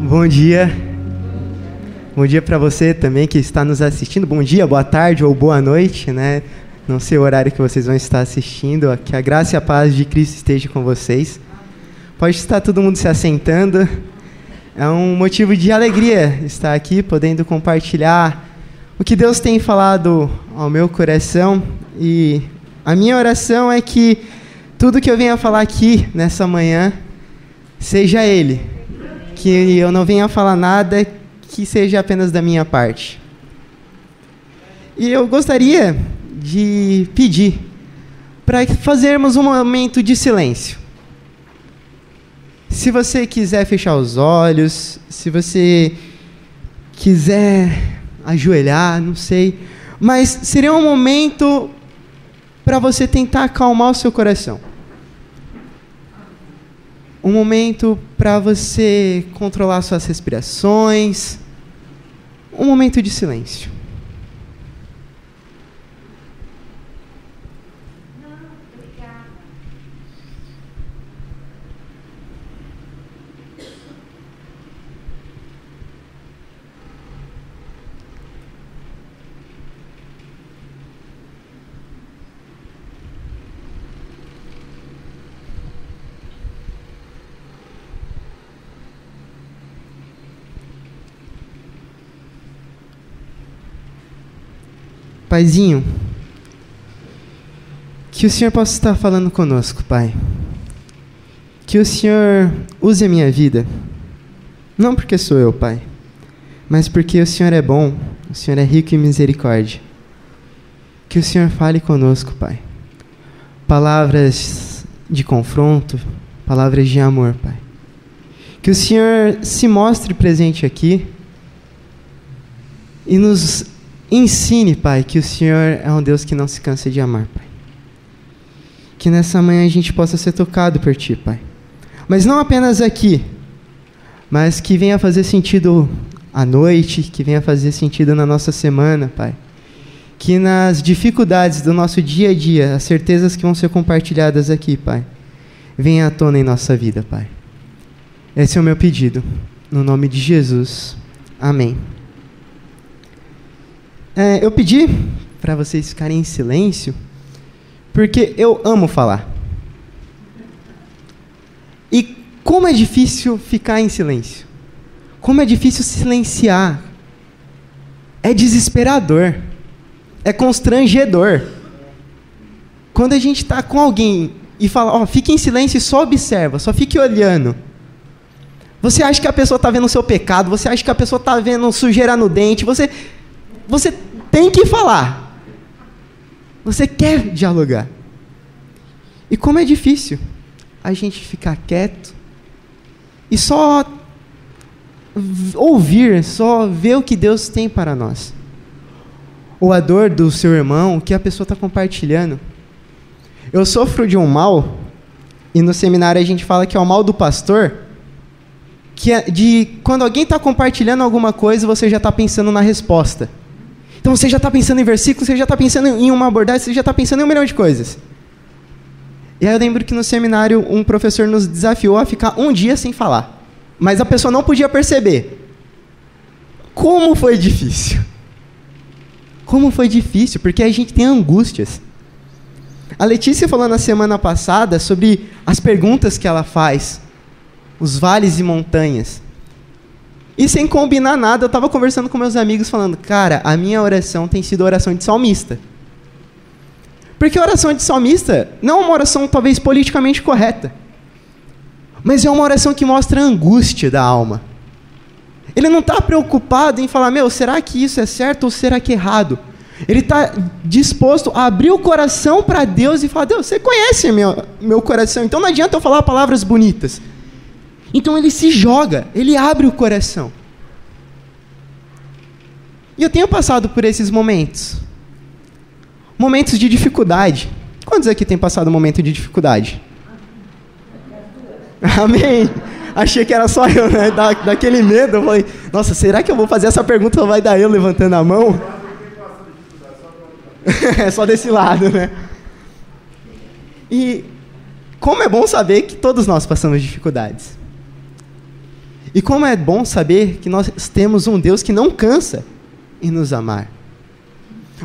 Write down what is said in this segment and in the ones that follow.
Bom dia. Bom dia para você também que está nos assistindo. Bom dia, boa tarde ou boa noite, né? Não sei o horário que vocês vão estar assistindo. Que a graça e a paz de Cristo esteja com vocês. Pode estar todo mundo se assentando. É um motivo de alegria estar aqui, podendo compartilhar o que Deus tem falado ao meu coração. E a minha oração é que tudo que eu venha falar aqui nessa manhã seja Ele. Que eu não venha falar nada que seja apenas da minha parte. E eu gostaria de pedir para fazermos um momento de silêncio. Se você quiser fechar os olhos, se você quiser ajoelhar, não sei, mas seria um momento para você tentar acalmar o seu coração um momento para você controlar suas respirações, um momento de silêncio. Paizinho, que o Senhor possa estar falando conosco, Pai. Que o Senhor use a minha vida, não porque sou eu, Pai, mas porque o Senhor é bom, o Senhor é rico em misericórdia. Que o Senhor fale conosco, Pai. Palavras de confronto, palavras de amor, Pai. Que o Senhor se mostre presente aqui e nos Ensine, Pai, que o Senhor é um Deus que não se cansa de amar, Pai. Que nessa manhã a gente possa ser tocado por Ti, Pai. Mas não apenas aqui, mas que venha fazer sentido à noite, que venha fazer sentido na nossa semana, Pai. Que nas dificuldades do nosso dia a dia, as certezas que vão ser compartilhadas aqui, Pai, venha à tona em nossa vida, Pai. Esse é o meu pedido. No nome de Jesus. Amém. É, eu pedi para vocês ficarem em silêncio, porque eu amo falar. E como é difícil ficar em silêncio. Como é difícil silenciar. É desesperador. É constrangedor. Quando a gente está com alguém e fala, ó, oh, fique em silêncio e só observa, só fique olhando. Você acha que a pessoa está vendo o seu pecado, você acha que a pessoa está vendo sujeira no dente, você, você tem que falar. Você quer dialogar. E como é difícil a gente ficar quieto e só ouvir, só ver o que Deus tem para nós. Ou a dor do seu irmão, o que a pessoa está compartilhando. Eu sofro de um mal, e no seminário a gente fala que é o mal do pastor, que é de quando alguém está compartilhando alguma coisa, você já está pensando na resposta. Então você já está pensando em versículos, você já está pensando em uma abordagem, você já está pensando em um milhão de coisas. E aí eu lembro que no seminário um professor nos desafiou a ficar um dia sem falar. Mas a pessoa não podia perceber. Como foi difícil. Como foi difícil, porque a gente tem angústias. A Letícia falou na semana passada sobre as perguntas que ela faz, os vales e montanhas. E sem combinar nada, eu estava conversando com meus amigos falando, cara, a minha oração tem sido oração de salmista. Porque a oração de salmista não é uma oração talvez politicamente correta, mas é uma oração que mostra a angústia da alma. Ele não está preocupado em falar, meu, será que isso é certo ou será que é errado? Ele está disposto a abrir o coração para Deus e falar, Deus, você conhece meu, meu coração, então não adianta eu falar palavras bonitas. Então ele se joga, ele abre o coração. E eu tenho passado por esses momentos. Momentos de dificuldade. Quantos aqui têm passado um momento de dificuldade? Amém. Achei que era só eu, né? Da, daquele medo. Eu falei, nossa, será que eu vou fazer essa pergunta vai dar eu levantando a mão? é só desse lado, né? E como é bom saber que todos nós passamos dificuldades. E como é bom saber que nós temos um Deus que não cansa em nos amar.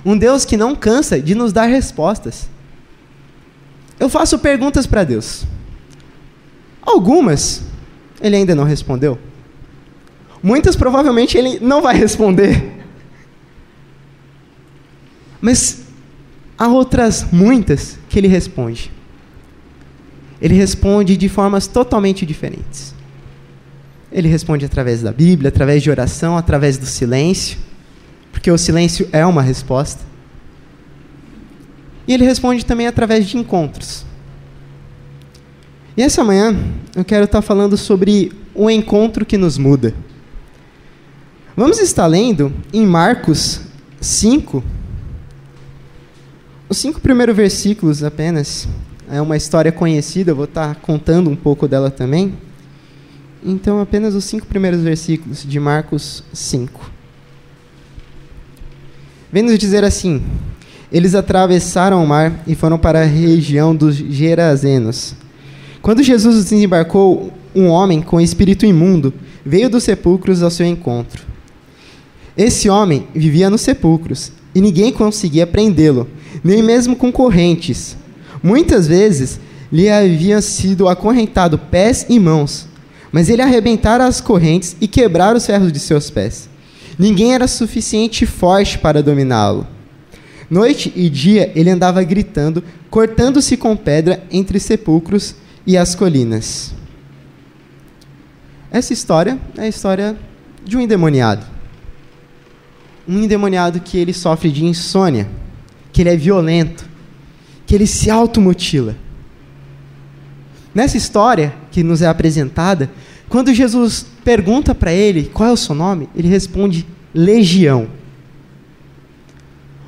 Um Deus que não cansa de nos dar respostas. Eu faço perguntas para Deus. Algumas ele ainda não respondeu. Muitas provavelmente ele não vai responder. Mas há outras muitas que ele responde. Ele responde de formas totalmente diferentes. Ele responde através da Bíblia, através de oração, através do silêncio, porque o silêncio é uma resposta. E ele responde também através de encontros. E essa manhã eu quero estar falando sobre o encontro que nos muda. Vamos estar lendo em Marcos 5, os cinco primeiros versículos apenas. É uma história conhecida, eu vou estar contando um pouco dela também. Então, apenas os cinco primeiros versículos de Marcos 5. Vem nos dizer assim: Eles atravessaram o mar e foram para a região dos Gerazenos. Quando Jesus desembarcou, um homem com espírito imundo veio dos sepulcros ao seu encontro. Esse homem vivia nos sepulcros e ninguém conseguia prendê-lo, nem mesmo com correntes. Muitas vezes lhe haviam sido acorrentado pés e mãos, mas ele arrebentara as correntes e quebrara os ferros de seus pés. Ninguém era suficiente forte para dominá-lo. Noite e dia ele andava gritando, cortando-se com pedra entre sepulcros e as colinas. Essa história é a história de um endemoniado. Um endemoniado que ele sofre de insônia, que ele é violento, que ele se automutila. Nessa história que nos é apresentada, quando Jesus pergunta para ele qual é o seu nome, ele responde Legião.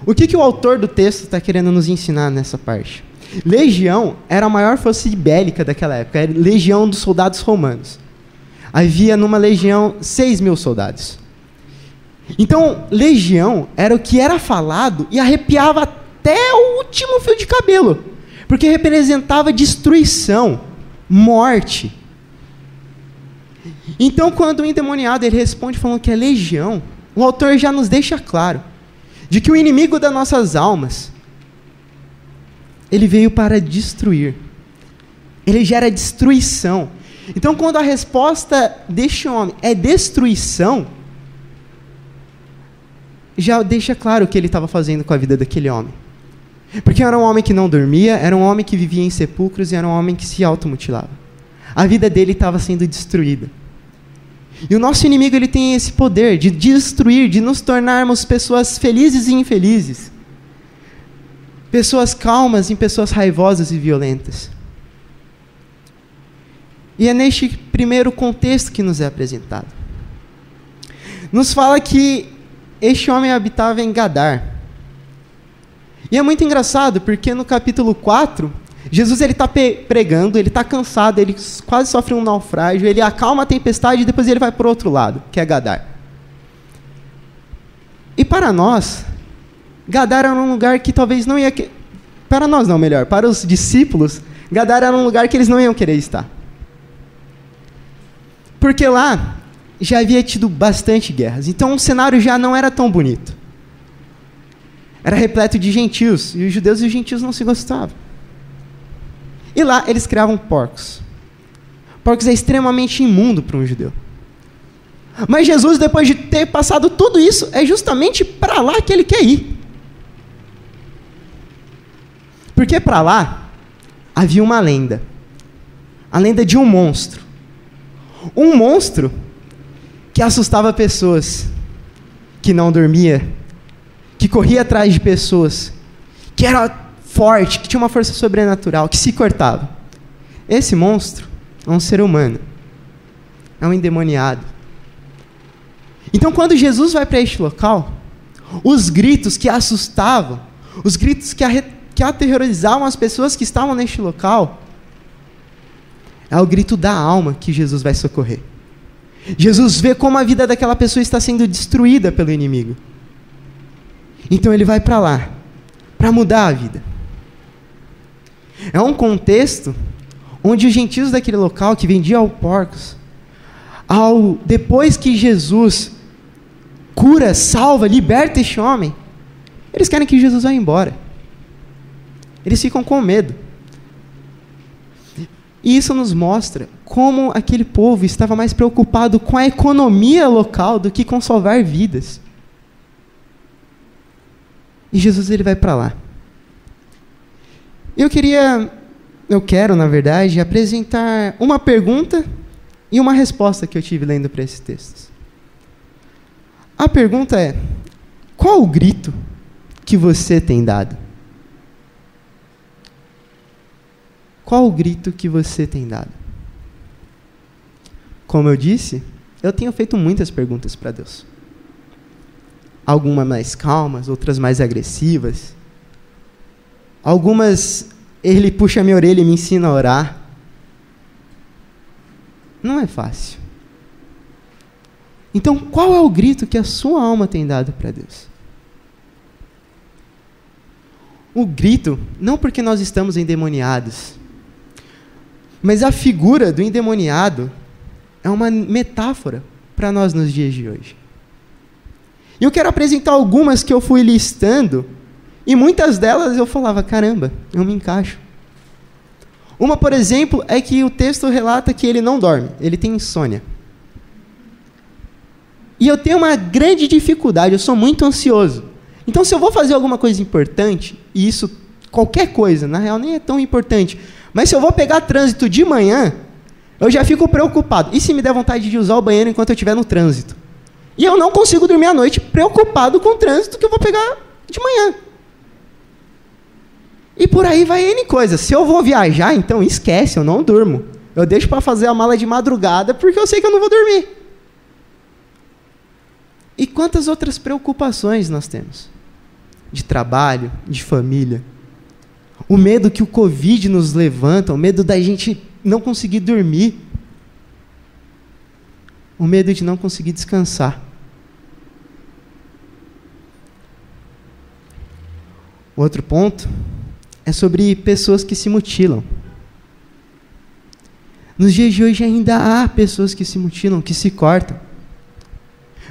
O que, que o autor do texto está querendo nos ensinar nessa parte? Legião era a maior força bélica daquela época, era legião dos soldados romanos. Havia numa legião 6 mil soldados. Então, legião era o que era falado e arrepiava até o último fio de cabelo, porque representava destruição, morte. Então, quando o endemoniado ele responde falando que é legião, o autor já nos deixa claro de que o inimigo das nossas almas ele veio para destruir. Ele gera destruição. Então, quando a resposta deste homem é destruição, já deixa claro o que ele estava fazendo com a vida daquele homem. Porque era um homem que não dormia, era um homem que vivia em sepulcros e era um homem que se automutilava. A vida dele estava sendo destruída. E o nosso inimigo ele tem esse poder de destruir, de nos tornarmos pessoas felizes e infelizes pessoas calmas em pessoas raivosas e violentas. E é neste primeiro contexto que nos é apresentado. Nos fala que este homem habitava em Gadar. E é muito engraçado, porque no capítulo 4, Jesus ele está pregando, ele está cansado, ele quase sofre um naufrágio, ele acalma a tempestade e depois ele vai para o outro lado, que é Gadar. E para nós, Gadara era um lugar que talvez não ia. Que... Para nós, não, melhor. Para os discípulos, Gadara era um lugar que eles não iam querer estar. Porque lá já havia tido bastante guerras. Então o cenário já não era tão bonito. Era repleto de gentios. E os judeus e os gentios não se gostavam. E lá eles criavam porcos. Porcos é extremamente imundo para um judeu. Mas Jesus, depois de ter passado tudo isso, é justamente para lá que ele quer ir. Porque para lá havia uma lenda. A lenda de um monstro. Um monstro que assustava pessoas, que não dormia, que corria atrás de pessoas, que era forte, que tinha uma força sobrenatural, que se cortava. Esse monstro é um ser humano. É um endemoniado. Então, quando Jesus vai para este local, os gritos que assustavam, os gritos que que aterrorizavam as pessoas que estavam neste local, é o grito da alma que Jesus vai socorrer. Jesus vê como a vida daquela pessoa está sendo destruída pelo inimigo. Então ele vai para lá, para mudar a vida. É um contexto onde os gentios daquele local que vendiam porcos ao depois que Jesus cura, salva, liberta este homem, eles querem que Jesus vá embora. Eles ficam com medo. E isso nos mostra como aquele povo estava mais preocupado com a economia local do que com salvar vidas. E Jesus ele vai para lá. Eu queria, eu quero, na verdade, apresentar uma pergunta e uma resposta que eu tive lendo para esses textos. A pergunta é: qual o grito que você tem dado? Qual o grito que você tem dado? Como eu disse, eu tenho feito muitas perguntas para Deus. Algumas mais calmas, outras mais agressivas. Algumas ele puxa minha orelha e me ensina a orar. Não é fácil. Então, qual é o grito que a sua alma tem dado para Deus? O grito, não porque nós estamos endemoniados, mas a figura do endemoniado é uma metáfora para nós nos dias de hoje. E eu quero apresentar algumas que eu fui listando, e muitas delas eu falava: caramba, eu me encaixo. Uma, por exemplo, é que o texto relata que ele não dorme, ele tem insônia. E eu tenho uma grande dificuldade, eu sou muito ansioso. Então, se eu vou fazer alguma coisa importante, e isso, qualquer coisa, na real nem é tão importante, mas se eu vou pegar trânsito de manhã, eu já fico preocupado. E se me der vontade de usar o banheiro enquanto eu estiver no trânsito? E eu não consigo dormir à noite preocupado com o trânsito que eu vou pegar de manhã. E por aí vai N coisas. Se eu vou viajar, então esquece, eu não durmo. Eu deixo para fazer a mala de madrugada porque eu sei que eu não vou dormir. E quantas outras preocupações nós temos? De trabalho, de família, o medo que o Covid nos levanta, o medo da gente não conseguir dormir, o medo de não conseguir descansar. Outro ponto é sobre pessoas que se mutilam. Nos dias de hoje ainda há pessoas que se mutilam, que se cortam.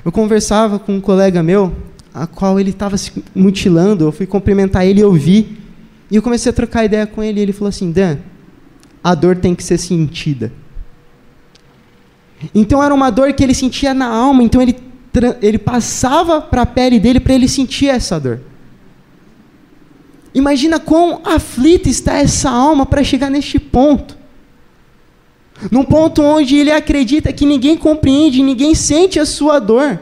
Eu conversava com um colega meu, a qual ele estava se mutilando, eu fui cumprimentar ele e eu vi e eu comecei a trocar ideia com ele e ele falou assim: Dan, a dor tem que ser sentida. Então era uma dor que ele sentia na alma, então ele, ele passava para a pele dele para ele sentir essa dor. Imagina quão aflita está essa alma para chegar neste ponto. Num ponto onde ele acredita que ninguém compreende, ninguém sente a sua dor.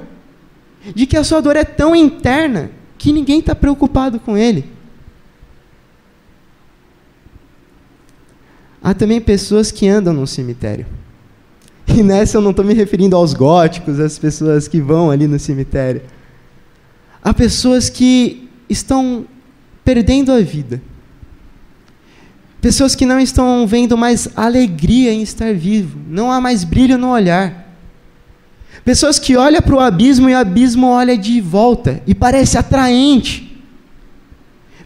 De que a sua dor é tão interna que ninguém está preocupado com ele. Há também pessoas que andam no cemitério. E nessa eu não estou me referindo aos góticos, às pessoas que vão ali no cemitério. Há pessoas que estão perdendo a vida. Pessoas que não estão vendo mais alegria em estar vivo. Não há mais brilho no olhar. Pessoas que olham para o abismo e o abismo olha de volta e parece atraente.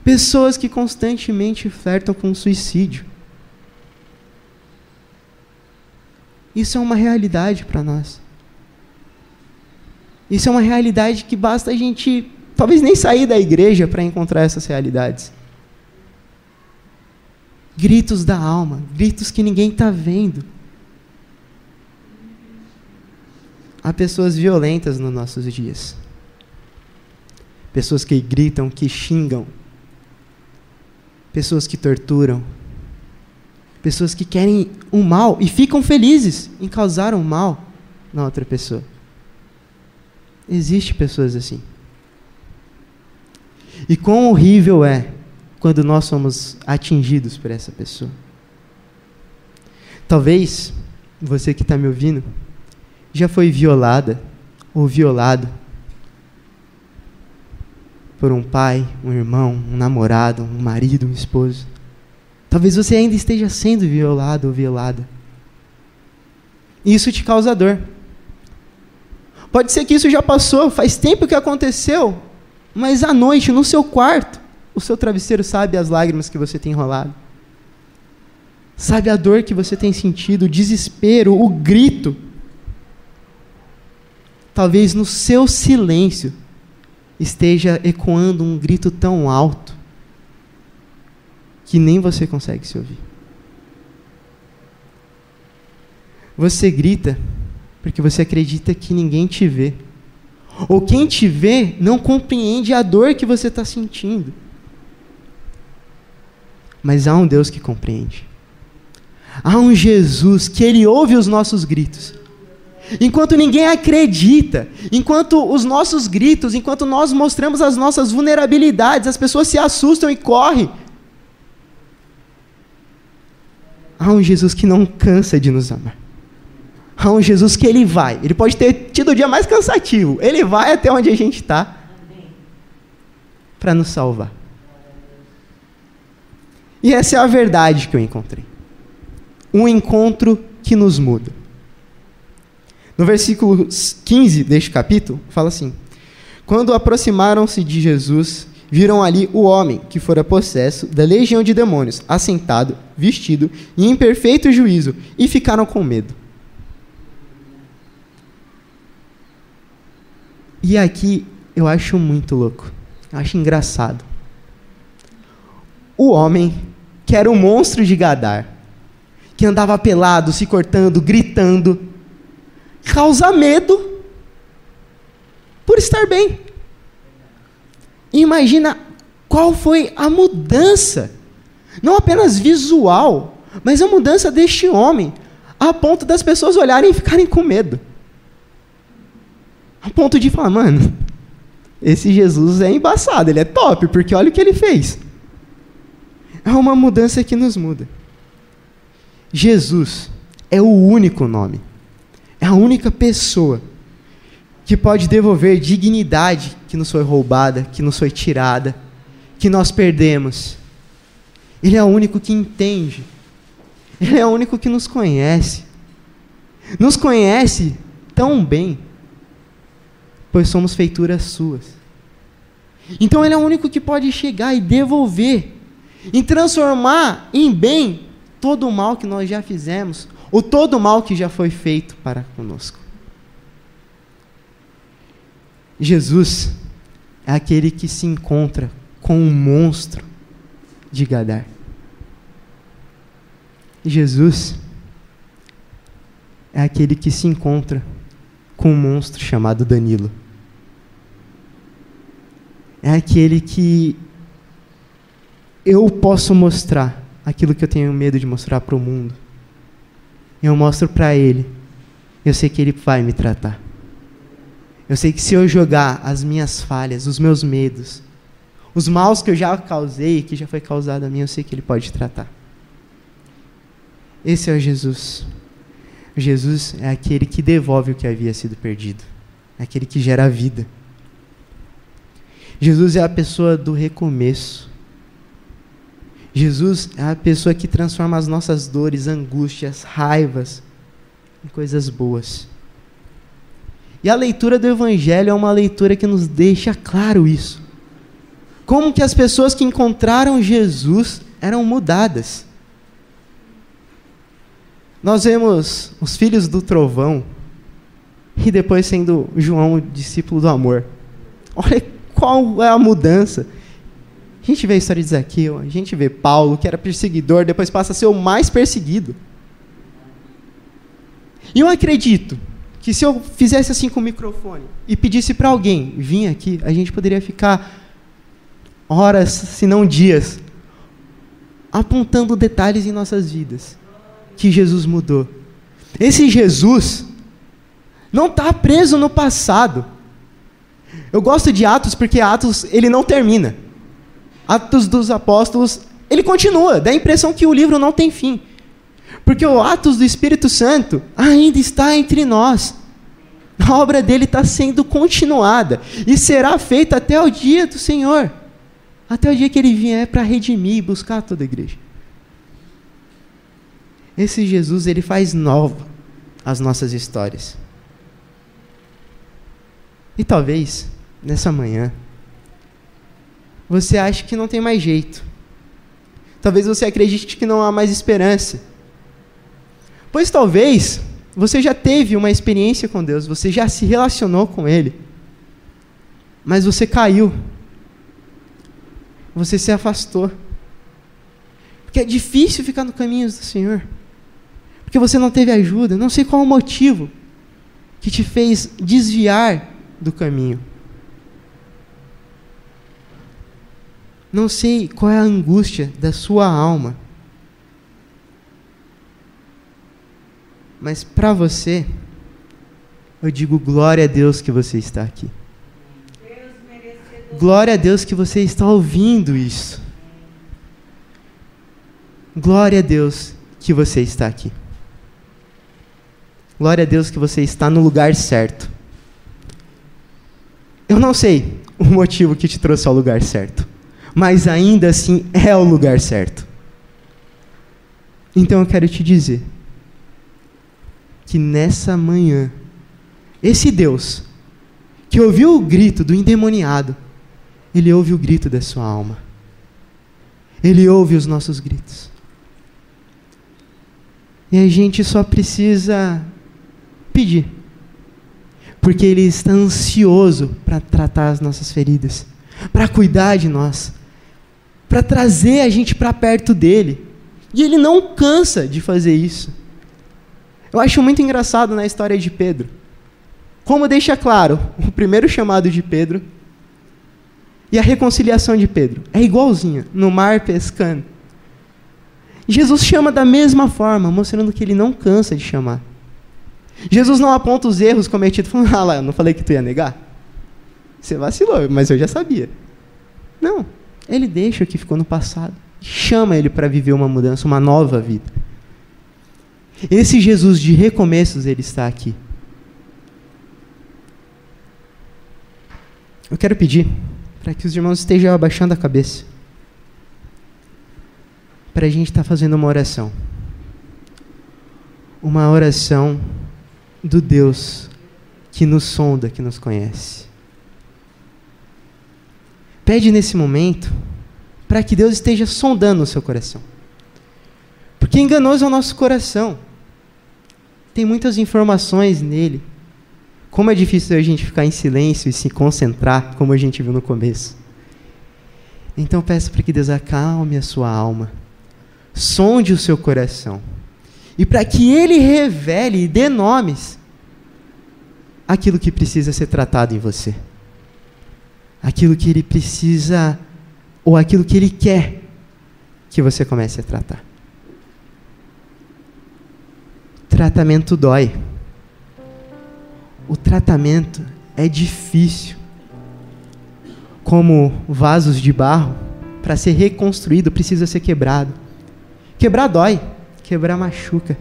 Pessoas que constantemente flertam com o suicídio. Isso é uma realidade para nós. Isso é uma realidade que basta a gente, talvez nem sair da igreja para encontrar essas realidades. Gritos da alma, gritos que ninguém está vendo. Há pessoas violentas nos nossos dias. Pessoas que gritam, que xingam. Pessoas que torturam Pessoas que querem o mal e ficam felizes em causar o mal na outra pessoa. Existem pessoas assim. E quão horrível é quando nós somos atingidos por essa pessoa. Talvez você que está me ouvindo já foi violada ou violado por um pai, um irmão, um namorado, um marido, um esposo. Talvez você ainda esteja sendo violado ou violada. Isso te causa dor. Pode ser que isso já passou, faz tempo que aconteceu, mas à noite, no seu quarto, o seu travesseiro sabe as lágrimas que você tem enrolado. Sabe a dor que você tem sentido, o desespero, o grito. talvez no seu silêncio esteja ecoando um grito tão alto que nem você consegue se ouvir. Você grita porque você acredita que ninguém te vê. Ou quem te vê não compreende a dor que você está sentindo. Mas há um Deus que compreende. Há um Jesus que ele ouve os nossos gritos. Enquanto ninguém acredita, enquanto os nossos gritos, enquanto nós mostramos as nossas vulnerabilidades, as pessoas se assustam e correm. Há um Jesus que não cansa de nos amar. Há um Jesus que ele vai. Ele pode ter tido o dia mais cansativo. Ele vai até onde a gente está para nos salvar. E essa é a verdade que eu encontrei. Um encontro que nos muda. No versículo 15 deste capítulo, fala assim: Quando aproximaram-se de Jesus, viram ali o homem que fora possesso da legião de demônios, assentado, vestido e em perfeito juízo, e ficaram com medo. E aqui eu acho muito louco, eu acho engraçado. O homem que era o monstro de Gadar, que andava pelado, se cortando, gritando, causa medo por estar bem. Imagina qual foi a mudança, não apenas visual, mas a mudança deste homem, a ponto das pessoas olharem e ficarem com medo. A ponto de falar, mano, esse Jesus é embaçado, ele é top, porque olha o que ele fez. É uma mudança que nos muda. Jesus é o único nome é a única pessoa que pode devolver dignidade que nos foi roubada, que nos foi tirada, que nós perdemos. Ele é o único que entende. Ele é o único que nos conhece. Nos conhece tão bem, pois somos feituras suas. Então ele é o único que pode chegar e devolver, e transformar em bem todo o mal que nós já fizemos, o todo o mal que já foi feito para conosco. Jesus é aquele que se encontra com o monstro de Gadar. Jesus é aquele que se encontra com um monstro chamado Danilo. É aquele que eu posso mostrar aquilo que eu tenho medo de mostrar para o mundo eu mostro para Ele, eu sei que Ele vai me tratar. Eu sei que se eu jogar as minhas falhas, os meus medos, os maus que eu já causei, que já foi causado a mim, eu sei que Ele pode tratar. Esse é o Jesus. Jesus é aquele que devolve o que havia sido perdido, é aquele que gera vida. Jesus é a pessoa do recomeço. Jesus é a pessoa que transforma as nossas dores, angústias, raivas em coisas boas. E a leitura do Evangelho é uma leitura que nos deixa claro isso. Como que as pessoas que encontraram Jesus eram mudadas. Nós vemos os filhos do trovão e depois sendo João o discípulo do amor. Olha qual é a mudança. A gente vê a história de Zaqueu, a gente vê Paulo, que era perseguidor, depois passa a ser o mais perseguido. E eu acredito que se eu fizesse assim com o microfone e pedisse para alguém vir aqui, a gente poderia ficar horas, se não dias, apontando detalhes em nossas vidas que Jesus mudou. Esse Jesus não está preso no passado. Eu gosto de Atos porque Atos ele não termina. Atos dos Apóstolos, ele continua, dá a impressão que o livro não tem fim. Porque o Atos do Espírito Santo ainda está entre nós. A obra dele está sendo continuada e será feita até o dia do Senhor. Até o dia que ele vier para redimir e buscar toda a igreja. Esse Jesus, ele faz nova as nossas histórias. E talvez, nessa manhã, você acha que não tem mais jeito. Talvez você acredite que não há mais esperança. Pois talvez Você já teve uma experiência com Deus, você já se relacionou com Ele, mas você caiu, você se afastou. Porque é difícil ficar no caminho do Senhor, porque você não teve ajuda, não sei qual o motivo que te fez desviar do caminho. Não sei qual é a angústia da sua alma. Mas para você, eu digo glória a Deus que você está aqui. Glória a Deus que você está ouvindo isso. Glória a Deus que você está aqui. Glória a Deus que você está no lugar certo. Eu não sei o motivo que te trouxe ao lugar certo, mas ainda assim é o lugar certo. Então eu quero te dizer que nessa manhã, esse Deus, que ouviu o grito do endemoniado, ele ouve o grito da sua alma. Ele ouve os nossos gritos. E a gente só precisa pedir. Porque Ele está ansioso para tratar as nossas feridas, para cuidar de nós, para trazer a gente para perto dele. E Ele não cansa de fazer isso. Eu acho muito engraçado na história de Pedro. Como deixa claro o primeiro chamado de Pedro e a reconciliação de Pedro. É igualzinha, no mar pescando. Jesus chama da mesma forma, mostrando que ele não cansa de chamar. Jesus não aponta os erros cometidos, falando, ah lá, eu não falei que tu ia negar? Você vacilou, mas eu já sabia. Não, ele deixa o que ficou no passado. Chama ele para viver uma mudança, uma nova vida. Esse Jesus de recomeços, ele está aqui. Eu quero pedir para que os irmãos estejam abaixando a cabeça. Para a gente estar tá fazendo uma oração. Uma oração do Deus que nos sonda, que nos conhece. Pede nesse momento para que Deus esteja sondando o seu coração. Porque enganoso é o nosso coração tem muitas informações nele. Como é difícil a gente ficar em silêncio e se concentrar, como a gente viu no começo. Então peço para que Deus acalme a sua alma, sonde o seu coração, e para que Ele revele e dê nomes aquilo que precisa ser tratado em você, aquilo que Ele precisa, ou aquilo que Ele quer que você comece a tratar. Tratamento dói. O tratamento é difícil. Como vasos de barro, para ser reconstruído precisa ser quebrado. Quebrar dói, quebrar machuca.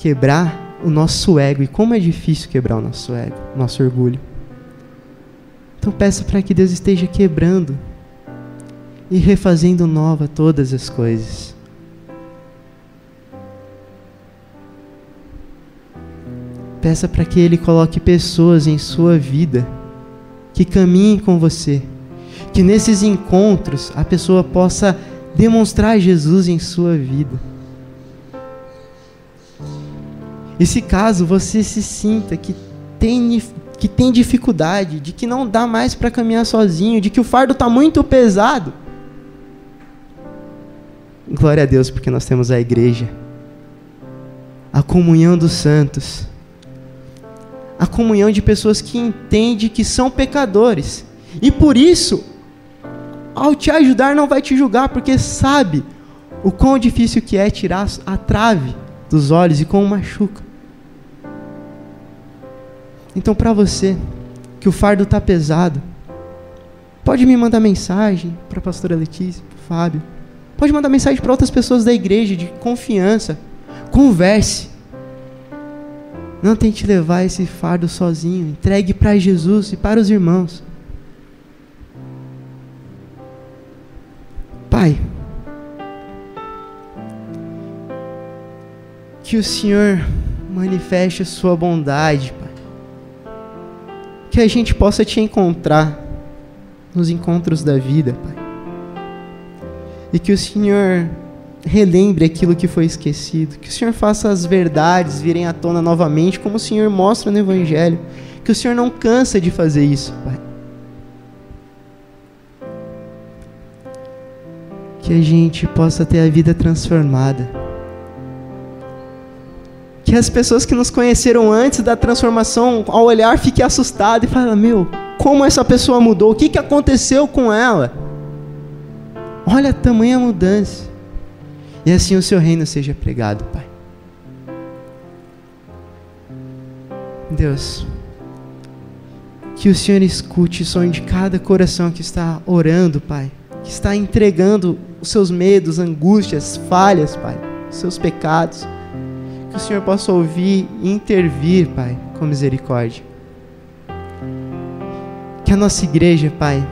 Quebrar o nosso ego. E como é difícil quebrar o nosso ego, nosso orgulho. Então peço para que Deus esteja quebrando e refazendo nova todas as coisas. Peça para que Ele coloque pessoas em sua vida que caminhem com você. Que nesses encontros a pessoa possa demonstrar Jesus em sua vida. E se caso você se sinta que tem, que tem dificuldade, de que não dá mais para caminhar sozinho, de que o fardo está muito pesado, glória a Deus, porque nós temos a igreja, a comunhão dos santos a comunhão de pessoas que entendem que são pecadores. E por isso, ao te ajudar, não vai te julgar, porque sabe o quão difícil que é tirar a trave dos olhos e como machuca. Então, para você, que o fardo está pesado, pode me mandar mensagem para a pastora Letícia, para Fábio. Pode mandar mensagem para outras pessoas da igreja de confiança. Converse. Não tente levar esse fardo sozinho. Entregue para Jesus e para os irmãos. Pai, que o Senhor manifeste sua bondade, Pai. Que a gente possa te encontrar nos encontros da vida, Pai. E que o Senhor relembre aquilo que foi esquecido, que o Senhor faça as verdades virem à tona novamente, como o Senhor mostra no Evangelho, que o Senhor não cansa de fazer isso, Pai. Que a gente possa ter a vida transformada. Que as pessoas que nos conheceram antes da transformação, ao olhar, fiquem assustadas e falem: Meu, como essa pessoa mudou? O que, que aconteceu com ela? Olha a tamanha mudança. E assim o seu reino seja pregado, Pai. Deus, que o Senhor escute o sonho de cada coração que está orando, Pai, que está entregando os seus medos, angústias, falhas, Pai, os seus pecados. Que o Senhor possa ouvir e intervir, Pai, com misericórdia. Que a nossa igreja, Pai,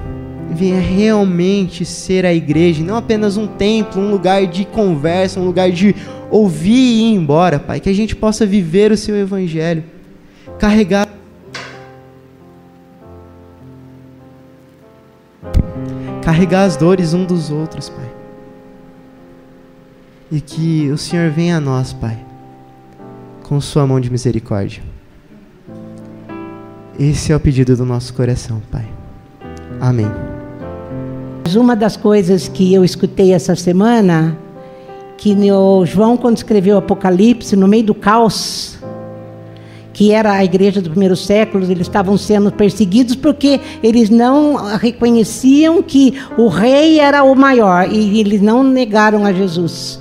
venha realmente ser a igreja, não apenas um templo, um lugar de conversa, um lugar de ouvir e ir embora, Pai. Que a gente possa viver o Seu Evangelho, carregar. Carregar as dores um dos outros, Pai. E que o Senhor venha a nós, Pai, com Sua mão de misericórdia. Esse é o pedido do nosso coração, Pai. Amém. Uma das coisas que eu escutei essa semana, que o João, quando escreveu o Apocalipse, no meio do caos, que era a igreja do primeiro século, eles estavam sendo perseguidos porque eles não reconheciam que o rei era o maior e eles não negaram a Jesus.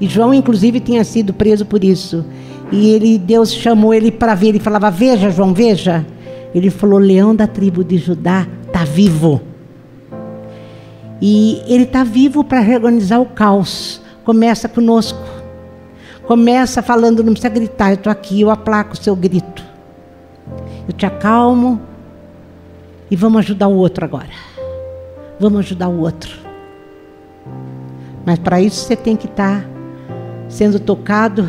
E João, inclusive, tinha sido preso por isso. E ele, Deus chamou ele para ver. Ele falava: Veja, João, veja. Ele falou: Leão da tribo de Judá está vivo. E ele está vivo para reorganizar o caos. Começa conosco. Começa falando, não precisa gritar, eu estou aqui, eu aplaco o seu grito. Eu te acalmo e vamos ajudar o outro agora. Vamos ajudar o outro. Mas para isso você tem que estar tá sendo tocado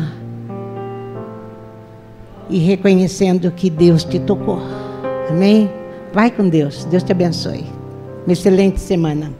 e reconhecendo que Deus te tocou. Amém? Vai com Deus. Deus te abençoe. Uma excelente semana.